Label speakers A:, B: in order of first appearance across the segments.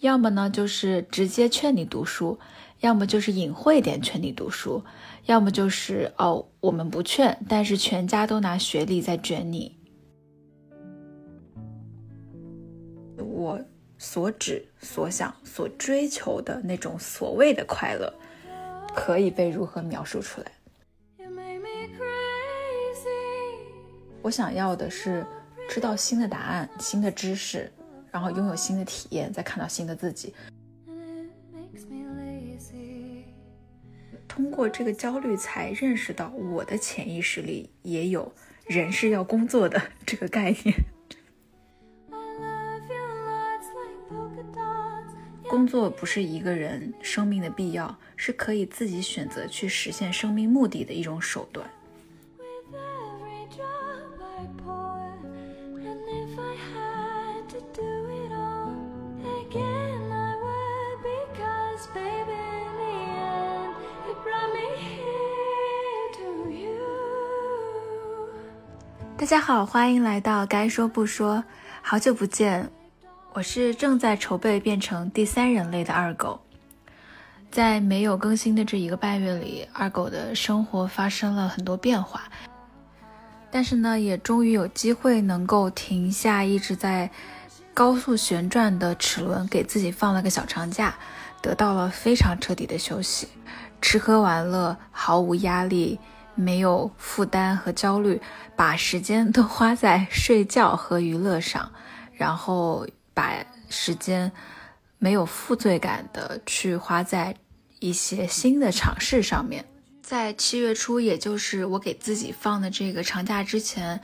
A: 要么呢就是直接劝你读书，要么就是隐晦点劝你读书，要么就是哦我们不劝，但是全家都拿学历在卷你。我所指、所想、所追求的那种所谓的快乐，可以被如何描述出来？我想要的是知道新的答案、新的知识，然后拥有新的体验，再看到新的自己。通过这个焦虑，才认识到我的潜意识里也有人是要工作的这个概念。工作不是一个人生命的必要，是可以自己选择去实现生命目的的一种手段。大家好，欢迎来到该说不说，好久不见。我是正在筹备变成第三人类的二狗，在没有更新的这一个半月里，二狗的生活发生了很多变化，但是呢，也终于有机会能够停下一直在高速旋转的齿轮，给自己放了个小长假，得到了非常彻底的休息，吃喝玩乐毫无压力，没有负担和焦虑，把时间都花在睡觉和娱乐上，然后。把时间没有负罪感的去花在一些新的尝试上面。在七月初，也就是我给自己放的这个长假之前，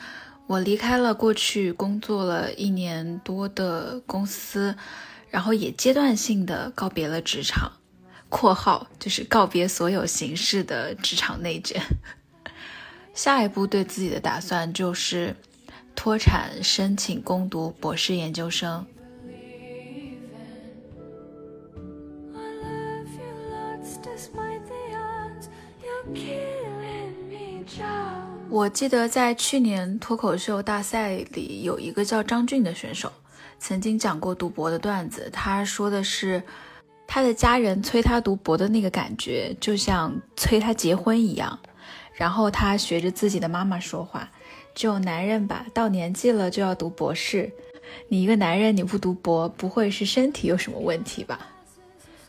A: 我离开了过去工作了一年多的公司，然后也阶段性的告别了职场（括号就是告别所有形式的职场内卷）。下一步对自己的打算就是脱产，申请攻读博士研究生。我记得在去年脱口秀大赛里，有一个叫张俊的选手，曾经讲过读博的段子。他说的是，他的家人催他读博的那个感觉，就像催他结婚一样。然后他学着自己的妈妈说话：“就男人吧，到年纪了就要读博士。你一个男人你不读博，不会是身体有什么问题吧？”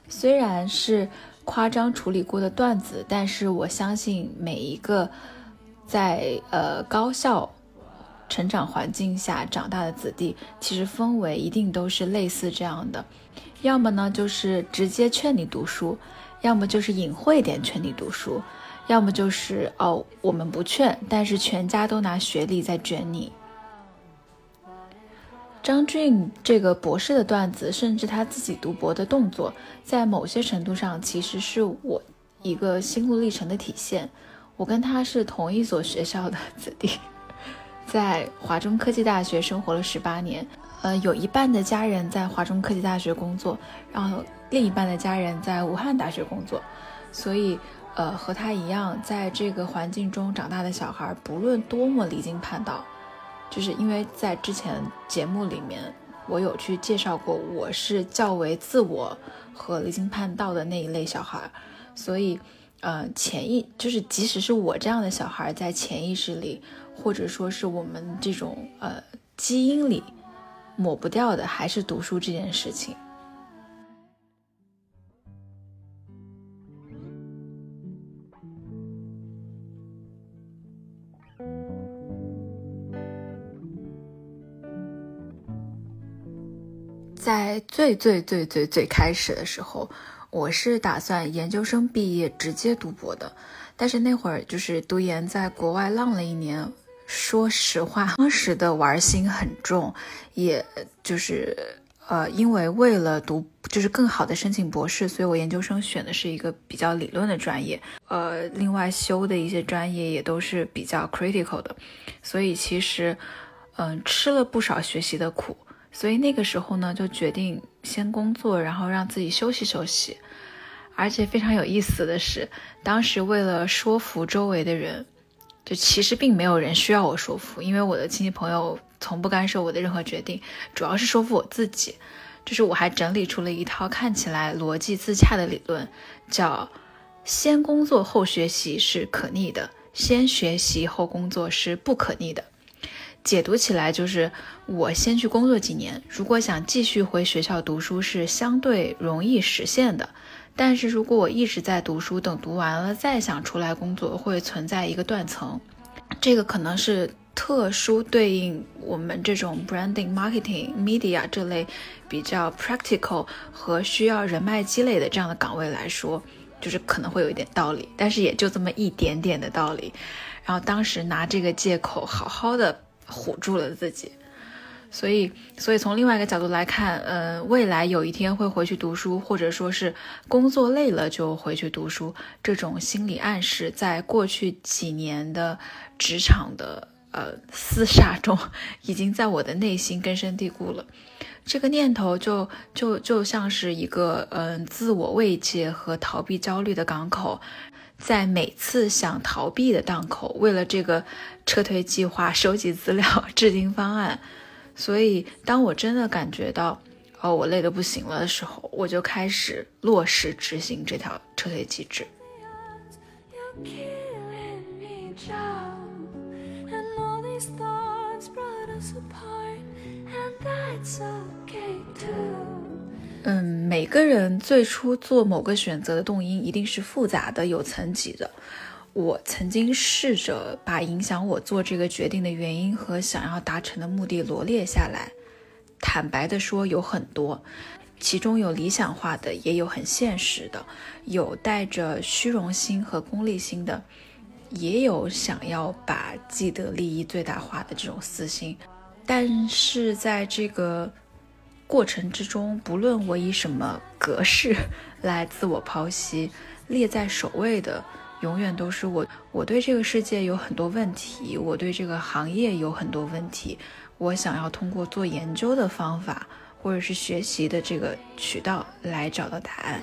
A: 虽然是夸张处理过的段子，但是我相信每一个。在呃高校成长环境下长大的子弟，其实氛围一定都是类似这样的，要么呢就是直接劝你读书，要么就是隐晦点劝你读书，要么就是哦我们不劝，但是全家都拿学历在卷你。张俊这个博士的段子，甚至他自己读博的动作，在某些程度上其实是我一个心路历程的体现。我跟他是同一所学校的子弟，在华中科技大学生活了十八年，呃，有一半的家人在华中科技大学工作，然后另一半的家人在武汉大学工作，所以，呃，和他一样，在这个环境中长大的小孩，不论多么离经叛道，就是因为在之前节目里面，我有去介绍过，我是较为自我和离经叛道的那一类小孩，所以。呃，潜意就是，即使是我这样的小孩，在潜意识里，或者说是我们这种呃基因里，抹不掉的，还是读书这件事情。在最最最最最开始的时候。我是打算研究生毕业直接读博的，但是那会儿就是读研在国外浪了一年，说实话，当时的玩心很重，也就是呃，因为为了读就是更好的申请博士，所以我研究生选的是一个比较理论的专业，呃，另外修的一些专业也都是比较 critical 的，所以其实嗯吃了不少学习的苦。所以那个时候呢，就决定先工作，然后让自己休息休息。而且非常有意思的是，当时为了说服周围的人，就其实并没有人需要我说服，因为我的亲戚朋友从不干涉我的任何决定，主要是说服我自己。就是我还整理出了一套看起来逻辑自洽的理论，叫“先工作后学习是可逆的，先学习后工作是不可逆的”。解读起来就是，我先去工作几年，如果想继续回学校读书是相对容易实现的。但是如果我一直在读书，等读完了再想出来工作，会存在一个断层。这个可能是特殊对应我们这种 branding、marketing、media 这类比较 practical 和需要人脉积累的这样的岗位来说，就是可能会有一点道理，但是也就这么一点点的道理。然后当时拿这个借口好好的。唬住了自己，所以，所以从另外一个角度来看，呃，未来有一天会回去读书，或者说是工作累了就回去读书，这种心理暗示，在过去几年的职场的呃厮杀中，已经在我的内心根深蒂固了。这个念头就就就像是一个嗯自我慰藉和逃避焦虑的港口。在每次想逃避的档口，为了这个撤退计划收集资料、制定方案，所以当我真的感觉到哦，我累得不行了的时候，我就开始落实执行这条撤退机制。嗯，每个人最初做某个选择的动因一定是复杂的、有层级的。我曾经试着把影响我做这个决定的原因和想要达成的目的罗列下来。坦白的说，有很多，其中有理想化的，也有很现实的，有带着虚荣心和功利心的，也有想要把既得利益最大化的这种私心。但是在这个。过程之中，不论我以什么格式 来自我剖析，列在首位的，永远都是我。我对这个世界有很多问题，我对这个行业有很多问题，我想要通过做研究的方法，或者是学习的这个渠道来找到答案。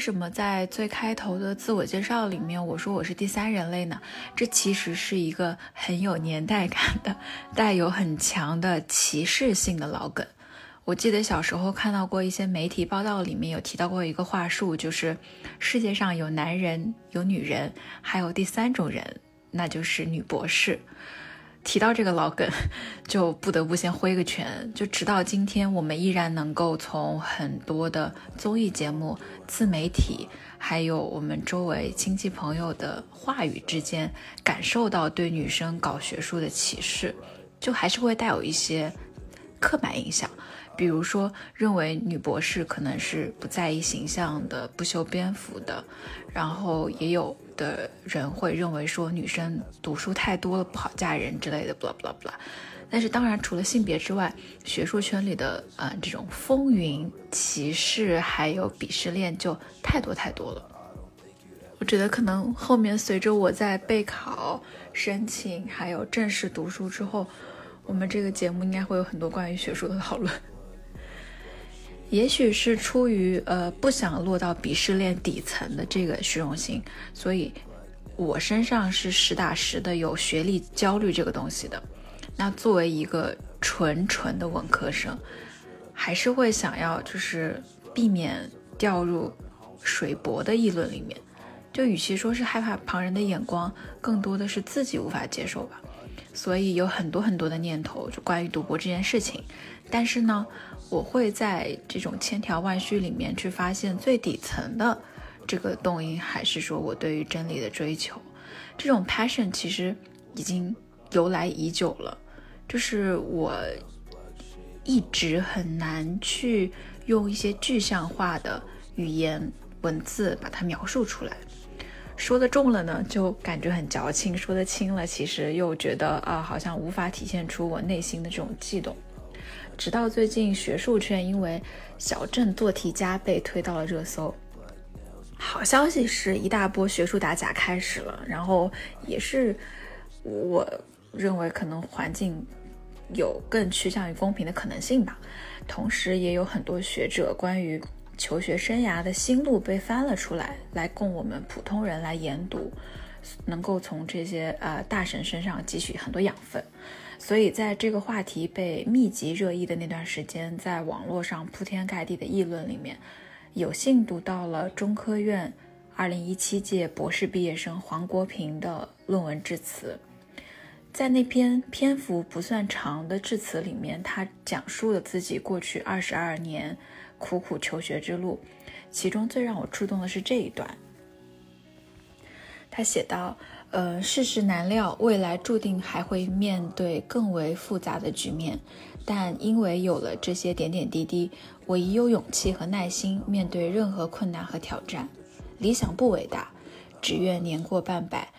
A: 为什么在最开头的自我介绍里面我说我是第三人类呢？这其实是一个很有年代感的、带有很强的歧视性的老梗。我记得小时候看到过一些媒体报道，里面有提到过一个话术，就是世界上有男人、有女人，还有第三种人，那就是女博士。提到这个老梗，就不得不先挥个拳。就直到今天，我们依然能够从很多的综艺节目、自媒体，还有我们周围亲戚朋友的话语之间，感受到对女生搞学术的歧视，就还是会带有一些刻板印象。比如说，认为女博士可能是不在意形象的、不修边幅的，然后也有。的人会认为说女生读书太多了不好嫁人之类的，blah blah blah。但是当然，除了性别之外，学术圈里的呃这种风云歧视还有鄙视链就太多太多了。我觉得可能后面随着我在备考、申请还有正式读书之后，我们这个节目应该会有很多关于学术的讨论。也许是出于呃不想落到鄙视链底层的这个虚荣心，所以我身上是实打实的有学历焦虑这个东西的。那作为一个纯纯的文科生，还是会想要就是避免掉入水博的议论里面。就与其说是害怕旁人的眼光，更多的是自己无法接受吧。所以有很多很多的念头，就关于赌博这件事情。但是呢。我会在这种千条万绪里面去发现最底层的这个动因，还是说我对于真理的追求，这种 passion 其实已经由来已久了，就是我一直很难去用一些具象化的语言文字把它描述出来。说的重了呢，就感觉很矫情；说的轻了，其实又觉得啊，好像无法体现出我内心的这种悸动。直到最近，学术圈因为小镇做题家被推到了热搜。好消息是一大波学术打假开始了，然后也是我认为可能环境有更趋向于公平的可能性吧。同时，也有很多学者关于。求学生涯的新路被翻了出来，来供我们普通人来研读，能够从这些呃大神身上汲取很多养分。所以，在这个话题被密集热议的那段时间，在网络上铺天盖地的议论里面，有幸读到了中科院2017届博士毕业生黄国平的论文致辞。在那篇篇幅不算长的致辞里面，他讲述了自己过去二十二年。苦苦求学之路，其中最让我触动的是这一段。他写道：“呃，世事难料，未来注定还会面对更为复杂的局面，但因为有了这些点点滴滴，我已有勇气和耐心面对任何困难和挑战。理想不伟大，只愿年过半百，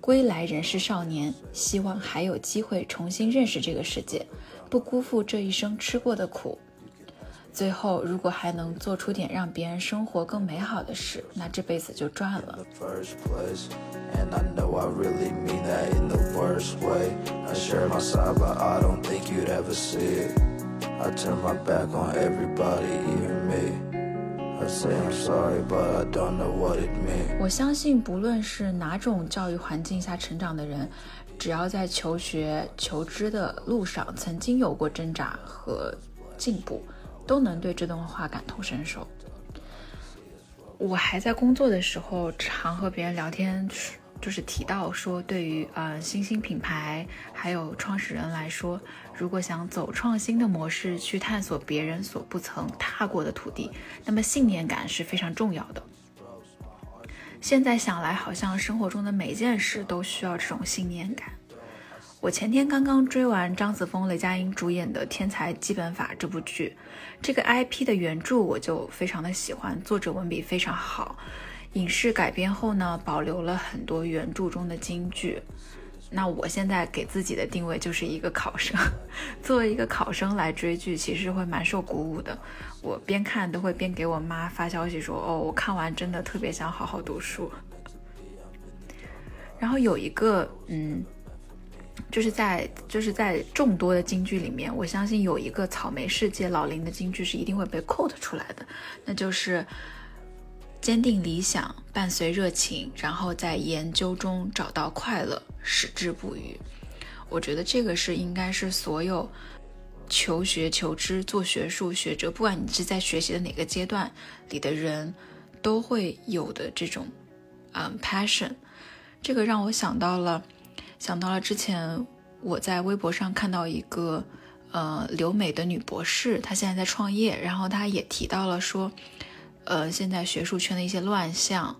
A: 归来仍是少年，希望还有机会重新认识这个世界，不辜负这一生吃过的苦。”最后，如果还能做出点让别人生活更美好的事，那这辈子就赚了。我相信，不论是哪种教育环境下成长的人，只要在求学求知的路上曾经有过挣扎和进步。都能对这段话感同身受。我还在工作的时候，常和别人聊天，就是提到说，对于呃新兴品牌还有创始人来说，如果想走创新的模式，去探索别人所不曾踏过的土地，那么信念感是非常重要的。现在想来，好像生活中的每件事都需要这种信念感。我前天刚刚追完张子枫、雷佳音主演的《天才基本法》这部剧，这个 IP 的原著我就非常的喜欢，作者文笔非常好。影视改编后呢，保留了很多原著中的金句。那我现在给自己的定位就是一个考生，作为一个考生来追剧，其实会蛮受鼓舞的。我边看都会边给我妈发消息说：“哦，我看完真的特别想好好读书。”然后有一个，嗯。就是在就是在众多的京剧里面，我相信有一个草莓世界老林的京剧是一定会被 quote 出来的，那就是坚定理想，伴随热情，然后在研究中找到快乐，矢志不渝。我觉得这个是应该是所有求学求知做学术学者，不管你是在学习的哪个阶段里的人，都会有的这种嗯 passion。这个让我想到了。想到了之前我在微博上看到一个，呃，留美的女博士，她现在在创业，然后她也提到了说，呃，现在学术圈的一些乱象，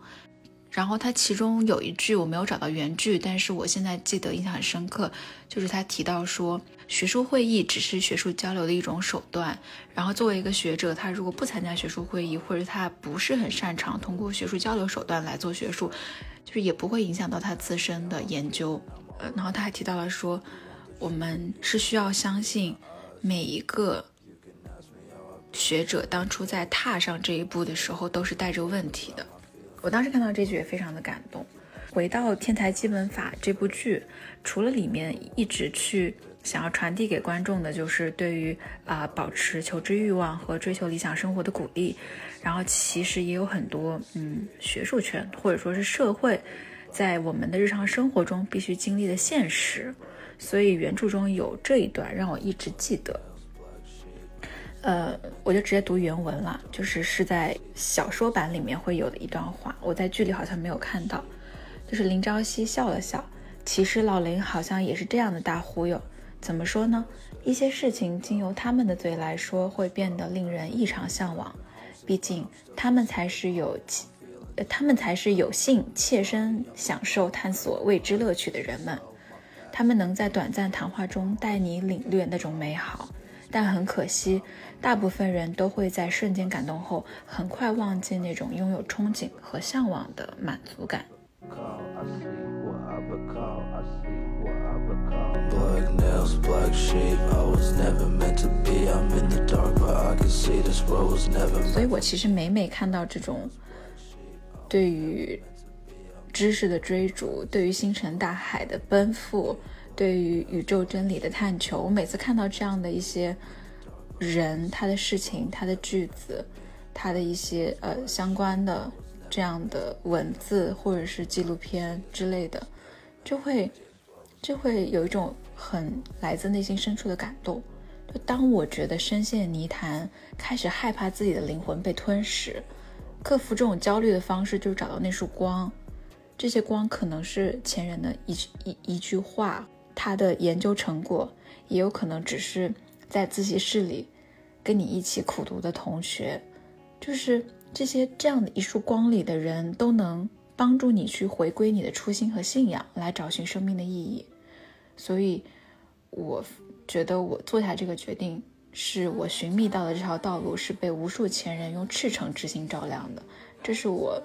A: 然后她其中有一句我没有找到原句，但是我现在记得印象很深刻，就是她提到说，学术会议只是学术交流的一种手段，然后作为一个学者，他如果不参加学术会议，或者他不是很擅长通过学术交流手段来做学术，就是也不会影响到他自身的研究。呃，然后他还提到了说，我们是需要相信每一个学者当初在踏上这一步的时候都是带着问题的。我当时看到这句也非常的感动。回到《天才基本法》这部剧，除了里面一直去想要传递给观众的就是对于啊保持求知欲望和追求理想生活的鼓励，然后其实也有很多嗯学术圈或者说是社会。在我们的日常生活中必须经历的现实，所以原著中有这一段让我一直记得。呃，我就直接读原文了，就是是在小说版里面会有的一段话，我在剧里好像没有看到。就是林朝夕笑了笑，其实老林好像也是这样的大忽悠。怎么说呢？一些事情经由他们的嘴来说，会变得令人异常向往。毕竟他们才是有。他们才是有幸切身享受探索未知乐趣的人们。他们能在短暂谈话中带你领略那种美好，但很可惜，大部分人都会在瞬间感动后，很快忘记那种拥有憧憬和向往的满足感。所以，我其实每每看到这种对于知识的追逐，对于星辰大海的奔赴，对于宇宙真理的探求，我每次看到这样的一些人，他的事情，他的句子，他的一些呃相关的这样的文字或者是纪录片之类的，就会就会有一种很来自内心深处的感动。就当我觉得深陷泥潭，开始害怕自己的灵魂被吞噬，克服这种焦虑的方式就是找到那束光。这些光可能是前人的一一一句话，他的研究成果，也有可能只是在自习室里跟你一起苦读的同学。就是这些这样的一束光里的人，都能帮助你去回归你的初心和信仰，来找寻生命的意义。所以，我。觉得我做下这个决定，是我寻觅到的这条道路是被无数前人用赤诚之心照亮的。这是我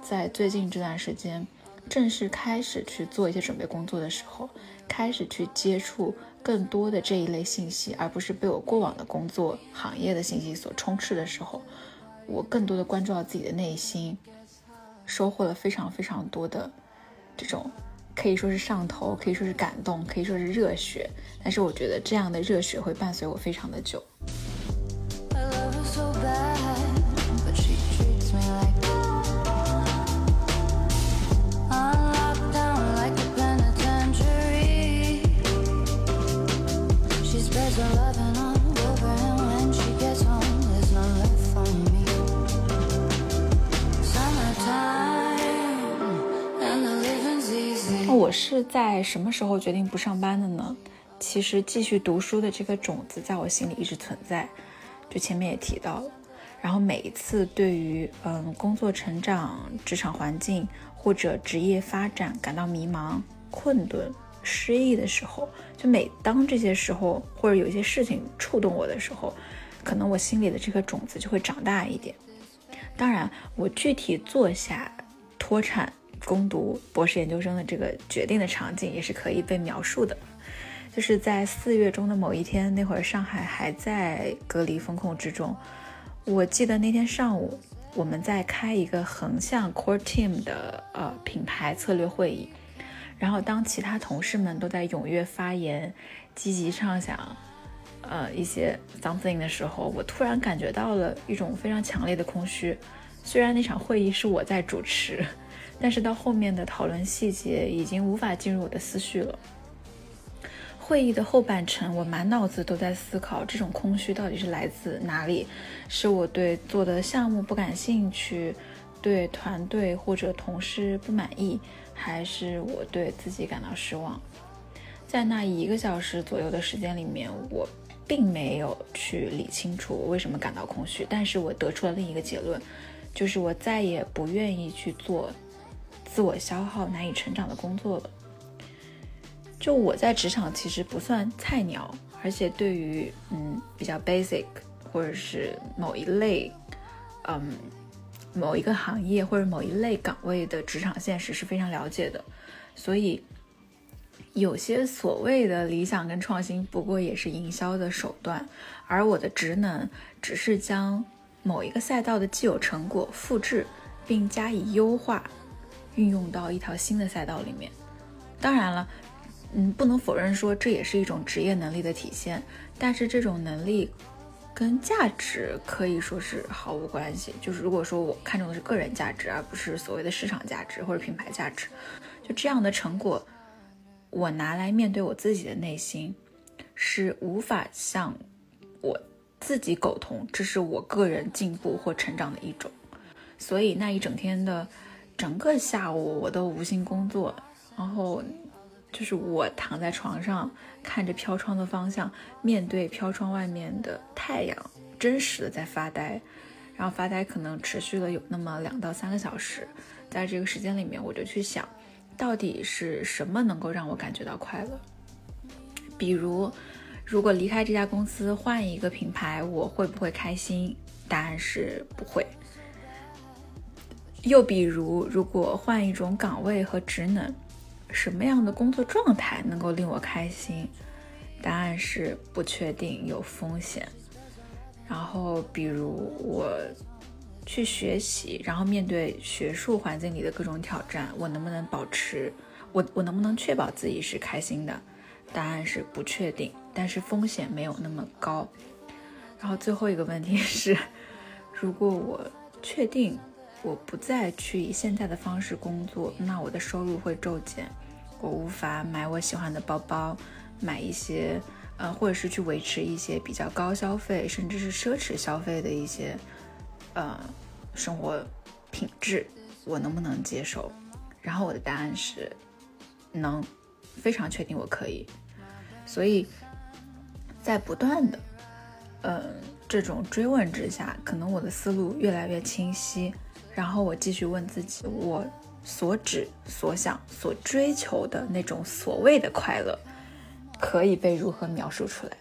A: 在最近这段时间正式开始去做一些准备工作的时候，开始去接触更多的这一类信息，而不是被我过往的工作行业的信息所充斥的时候，我更多的关注到自己的内心，收获了非常非常多的这种。可以说是上头，可以说是感动，可以说是热血，但是我觉得这样的热血会伴随我非常的久。我是在什么时候决定不上班的呢？其实继续读书的这个种子在我心里一直存在，就前面也提到了。然后每一次对于嗯工作成长、职场环境或者职业发展感到迷茫、困顿、失意的时候，就每当这些时候或者有一些事情触动我的时候，可能我心里的这颗种子就会长大一点。当然，我具体做下脱产。攻读博士研究生的这个决定的场景也是可以被描述的，就是在四月中的某一天，那会儿上海还在隔离风控之中。我记得那天上午，我们在开一个横向 core team 的呃品牌策略会议，然后当其他同事们都在踊跃发言、积极畅想呃一些 something 的时候，我突然感觉到了一种非常强烈的空虚。虽然那场会议是我在主持。但是到后面的讨论细节已经无法进入我的思绪了。会议的后半程，我满脑子都在思考这种空虚到底是来自哪里？是我对做的项目不感兴趣，对团队或者同事不满意，还是我对自己感到失望？在那一个小时左右的时间里面，我并没有去理清楚我为什么感到空虚，但是我得出了另一个结论，就是我再也不愿意去做。自我消耗、难以成长的工作了。就我在职场其实不算菜鸟，而且对于嗯比较 basic 或者是某一类嗯某一个行业或者某一类岗位的职场现实是非常了解的。所以有些所谓的理想跟创新，不过也是营销的手段，而我的职能只是将某一个赛道的既有成果复制并加以优化。运用到一条新的赛道里面，当然了，嗯，不能否认说这也是一种职业能力的体现，但是这种能力跟价值可以说是毫无关系。就是如果说我看重的是个人价值，而不是所谓的市场价值或者品牌价值，就这样的成果，我拿来面对我自己的内心，是无法向我自己苟同，这是我个人进步或成长的一种。所以那一整天的。整个下午我都无心工作，然后就是我躺在床上看着飘窗的方向，面对飘窗外面的太阳，真实的在发呆。然后发呆可能持续了有那么两到三个小时，在这个时间里面，我就去想，到底是什么能够让我感觉到快乐？比如，如果离开这家公司换一个品牌，我会不会开心？答案是不会。又比如，如果换一种岗位和职能，什么样的工作状态能够令我开心？答案是不确定，有风险。然后，比如我去学习，然后面对学术环境里的各种挑战，我能不能保持我我能不能确保自己是开心的？答案是不确定，但是风险没有那么高。然后最后一个问题是，如果我确定我不再去以现在的方式工作，那我的收入会骤减，我无法买我喜欢的包包，买一些呃，或者是去维持一些比较高消费甚至是奢侈消费的一些呃生活品质，我能不能接受？然后我的答案是能，非常确定我可以。所以在不断的。呃，这种追问之下，可能我的思路越来越清晰。然后我继续问自己，我所指、所想、所追求的那种所谓的快乐，可以被如何描述出来？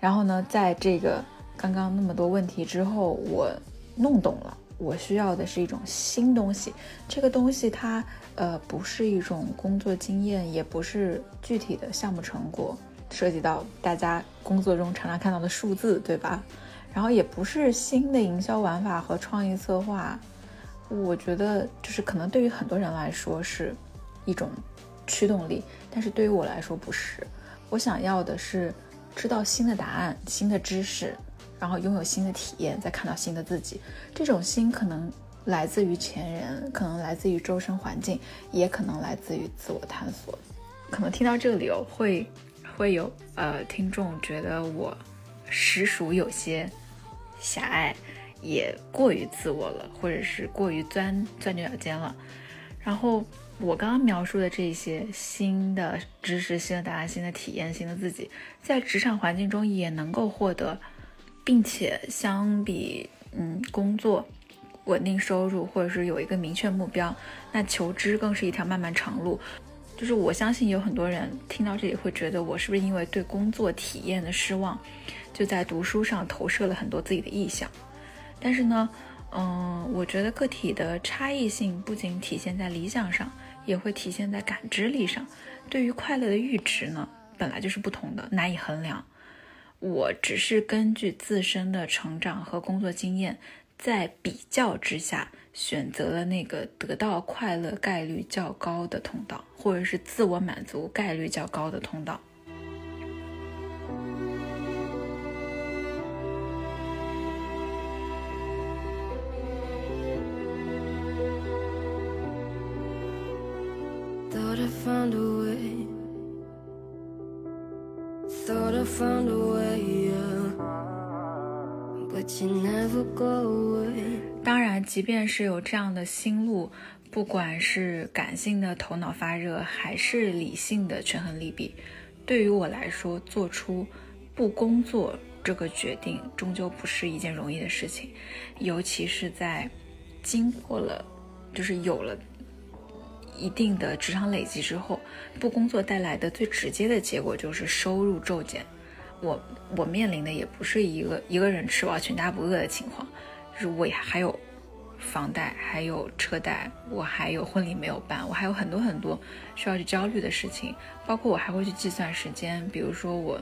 A: 然后呢，在这个刚刚那么多问题之后，我弄懂了，我需要的是一种新东西。这个东西它呃不是一种工作经验，也不是具体的项目成果。涉及到大家工作中常常看到的数字，对吧？然后也不是新的营销玩法和创意策划，我觉得就是可能对于很多人来说是一种驱动力，但是对于我来说不是。我想要的是知道新的答案、新的知识，然后拥有新的体验，再看到新的自己。这种新可能来自于前人，可能来自于周身环境，也可能来自于自我探索。可能听到这里哦，会。会有呃听众觉得我实属有些狭隘，也过于自我了，或者是过于钻钻牛角尖了。然后我刚刚描述的这些新的知识、新的答案、新的体验、新的自己，在职场环境中也能够获得，并且相比嗯工作稳定收入，或者是有一个明确目标，那求知更是一条漫漫长路。就是我相信有很多人听到这里会觉得我是不是因为对工作体验的失望，就在读书上投射了很多自己的意向。但是呢，嗯，我觉得个体的差异性不仅体现在理想上，也会体现在感知力上。对于快乐的阈值呢，本来就是不同的，难以衡量。我只是根据自身的成长和工作经验，在比较之下。选择了那个得到快乐概率较高的通道，或者是自我满足概率较高的通道。当然，即便是有这样的心路，不管是感性的头脑发热，还是理性的权衡利弊，对于我来说，做出不工作这个决定，终究不是一件容易的事情。尤其是在经过了，就是有了一定的职场累积之后，不工作带来的最直接的结果就是收入骤减。我我面临的也不是一个一个人吃饱全家不饿的情况。就是我还有房贷，还有车贷，我还有婚礼没有办，我还有很多很多需要去焦虑的事情，包括我还会去计算时间，比如说我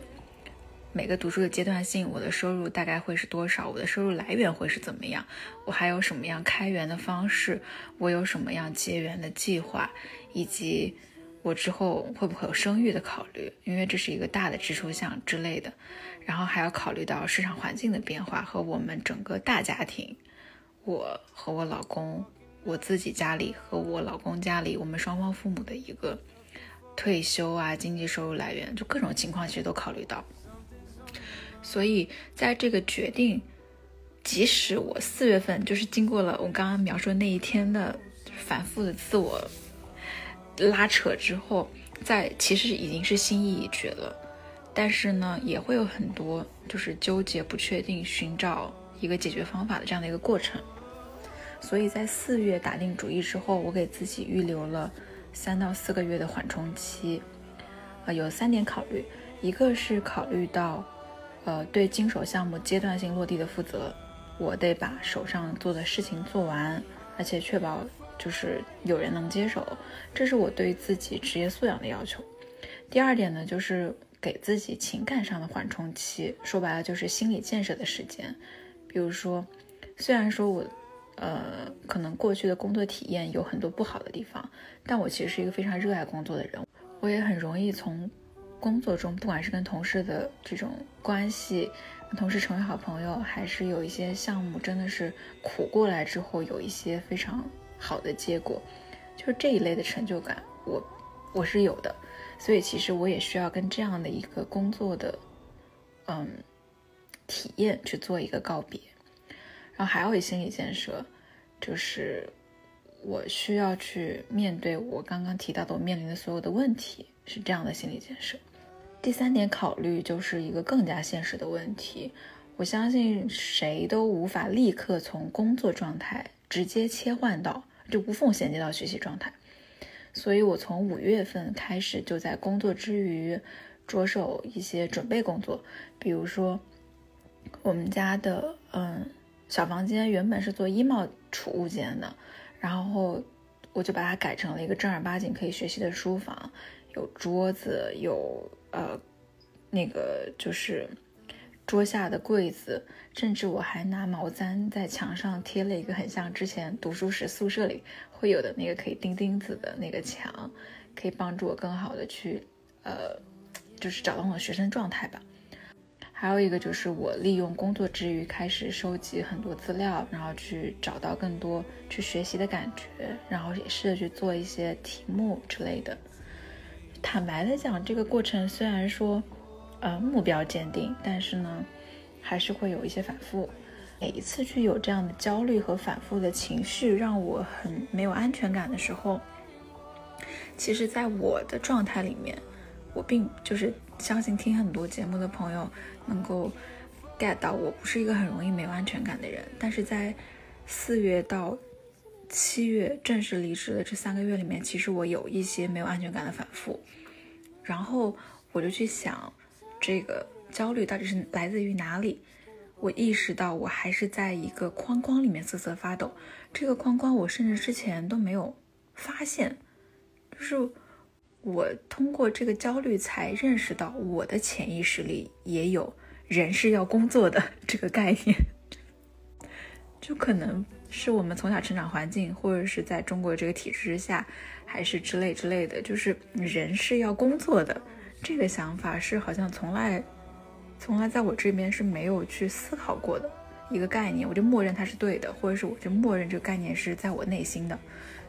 A: 每个读书的阶段性，我的收入大概会是多少，我的收入来源会是怎么样，我还有什么样开源的方式，我有什么样结缘的计划，以及我之后会不会有生育的考虑，因为这是一个大的支出项之类的。然后还要考虑到市场环境的变化和我们整个大家庭，我和我老公，我自己家里和我老公家里，我们双方父母的一个退休啊，经济收入来源，就各种情况其实都考虑到。所以在这个决定，即使我四月份就是经过了我刚刚描述那一天的反复的自我拉扯之后，在其实已经是心意已决了。但是呢，也会有很多就是纠结、不确定、寻找一个解决方法的这样的一个过程。所以在四月打定主意之后，我给自己预留了三到四个月的缓冲期。啊，有三点考虑，一个是考虑到，呃，对经手项目阶段性落地的负责，我得把手上做的事情做完，而且确保就是有人能接手，这是我对自己职业素养的要求。第二点呢，就是给自己情感上的缓冲期，说白了就是心理建设的时间。比如说，虽然说我，呃，可能过去的工作体验有很多不好的地方，但我其实是一个非常热爱工作的人，我也很容易从工作中，不管是跟同事的这种关系，同事成为好朋友，还是有一些项目真的是苦过来之后有一些非常好的结果，就是这一类的成就感，我我是有的。所以其实我也需要跟这样的一个工作的，嗯，体验去做一个告别。然后还有一心理建设，就是我需要去面对我刚刚提到的我面临的所有的问题，是这样的心理建设。第三点考虑就是一个更加现实的问题，我相信谁都无法立刻从工作状态直接切换到就无缝衔接到学习状态。所以，我从五月份开始就在工作之余着手一些准备工作，比如说我们家的嗯小房间原本是做衣帽储物间的，然后我就把它改成了一个正儿八经可以学习的书房，有桌子，有呃那个就是桌下的柜子，甚至我还拿毛毡在墙上贴了一个很像之前读书时宿舍里。会有的那个可以钉钉子的那个墙，可以帮助我更好的去，呃，就是找到我的学生状态吧。还有一个就是我利用工作之余开始收集很多资料，然后去找到更多去学习的感觉，然后也试着去做一些题目之类的。坦白的讲，这个过程虽然说，呃，目标坚定，但是呢，还是会有一些反复。每一次去有这样的焦虑和反复的情绪，让我很没有安全感的时候，其实，在我的状态里面，我并就是相信听很多节目的朋友能够 get 到，我不是一个很容易没有安全感的人。但是在四月到七月正式离职的这三个月里面，其实我有一些没有安全感的反复，然后我就去想，这个焦虑到底是来自于哪里？我意识到我还是在一个框框里面瑟瑟发抖，这个框框我甚至之前都没有发现，就是我通过这个焦虑才认识到我的潜意识里也有人是要工作的 这个概念，就可能是我们从小成长环境，或者是在中国这个体制之下，还是之类之类的，就是人是要工作的这个想法是好像从来。从来在我这边是没有去思考过的一个概念，我就默认它是对的，或者是我就默认这个概念是在我内心的。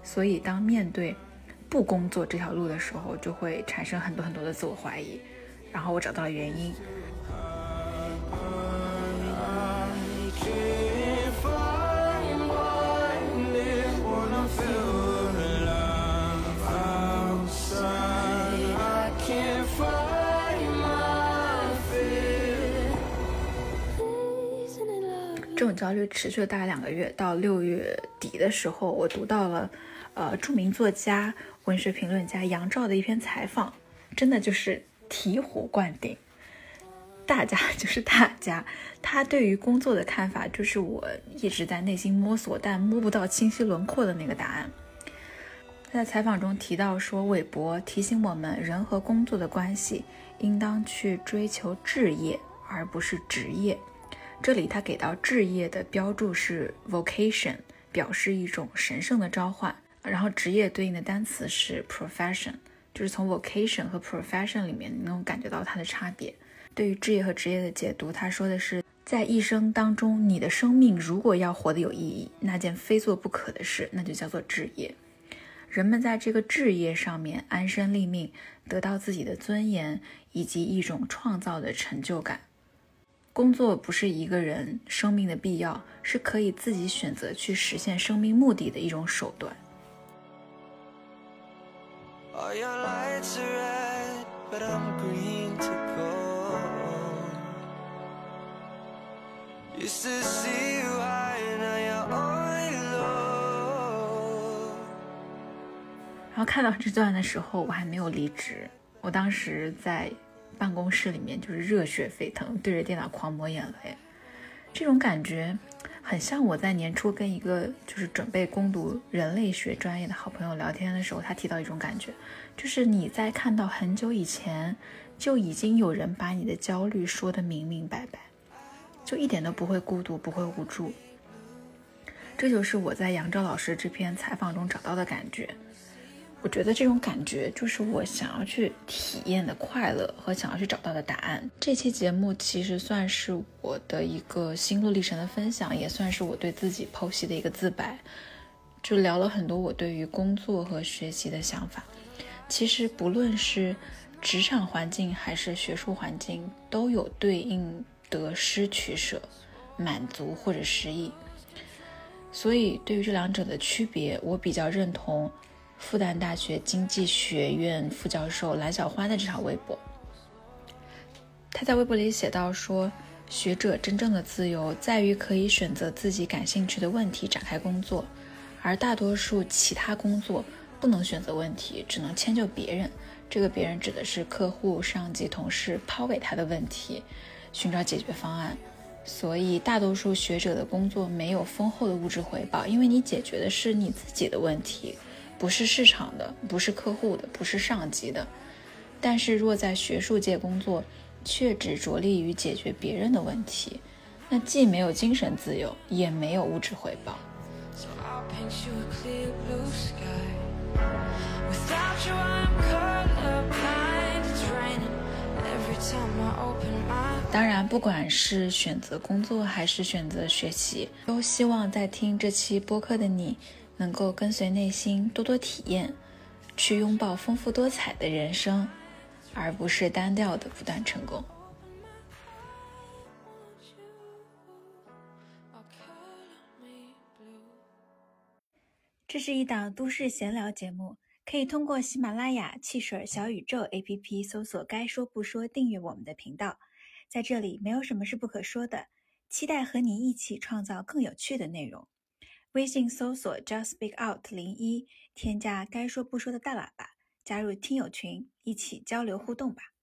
A: 所以当面对不工作这条路的时候，就会产生很多很多的自我怀疑。然后我找到了原因。这种焦虑持续了大概两个月，到六月底的时候，我读到了，呃，著名作家、文学评论家杨照的一篇采访，真的就是醍醐灌顶。大家 就是大家，他对于工作的看法，就是我一直在内心摸索但摸不到清晰轮廓的那个答案。他在采访中提到说，韦伯提醒我们，人和工作的关系应当去追求置业，而不是职业。这里他给到置业的标注是 vocation，表示一种神圣的召唤。然后职业对应的单词是 profession，就是从 vocation 和 profession 里面你能感觉到它的差别。对于置业和职业的解读，他说的是，在一生当中，你的生命如果要活得有意义，那件非做不可的事，那就叫做置业。人们在这个置业上面安身立命，得到自己的尊严以及一种创造的成就感。工作不是一个人生命的必要，是可以自己选择去实现生命目的的一种手段。然后看到这段的时候，我还没有离职，我当时在。办公室里面就是热血沸腾，对着电脑狂抹眼泪，这种感觉很像我在年初跟一个就是准备攻读人类学专业的好朋友聊天的时候，他提到一种感觉，就是你在看到很久以前就已经有人把你的焦虑说得明明白白，就一点都不会孤独，不会无助。这就是我在杨照老师这篇采访中找到的感觉。我觉得这种感觉就是我想要去体验的快乐和想要去找到的答案。这期节目其实算是我的一个心路历程的分享，也算是我对自己剖析的一个自白，就聊了很多我对于工作和学习的想法。其实不论是职场环境还是学术环境，都有对应得失取舍、满足或者失意。所以对于这两者的区别，我比较认同。复旦大学经济学院副教授蓝小欢的这条微博，他在微博里写到说：“学者真正的自由在于可以选择自己感兴趣的问题展开工作，而大多数其他工作不能选择问题，只能迁就别人。这个别人指的是客户、上级、同事抛给他的问题，寻找解决方案。所以，大多数学者的工作没有丰厚的物质回报，因为你解决的是你自己的问题。”不是市场的，不是客户的，不是上级的。但是若在学术界工作，却只着力于解决别人的问题，那既没有精神自由，也没有物质回报。当然，不管是选择工作还是选择学习，都希望在听这期播客的你。能够跟随内心多多体验，去拥抱丰富多彩的人生，而不是单调的不断成功。这是一档都市闲聊节目，可以通过喜马拉雅、汽水小宇宙 APP 搜索“该说不说”，订阅我们的频道。在这里，没有什么是不可说的，期待和你一起创造更有趣的内容。微信搜索 “Just Speak Out 零一”，添加“该说不说”的大喇叭，加入听友群，一起交流互动吧。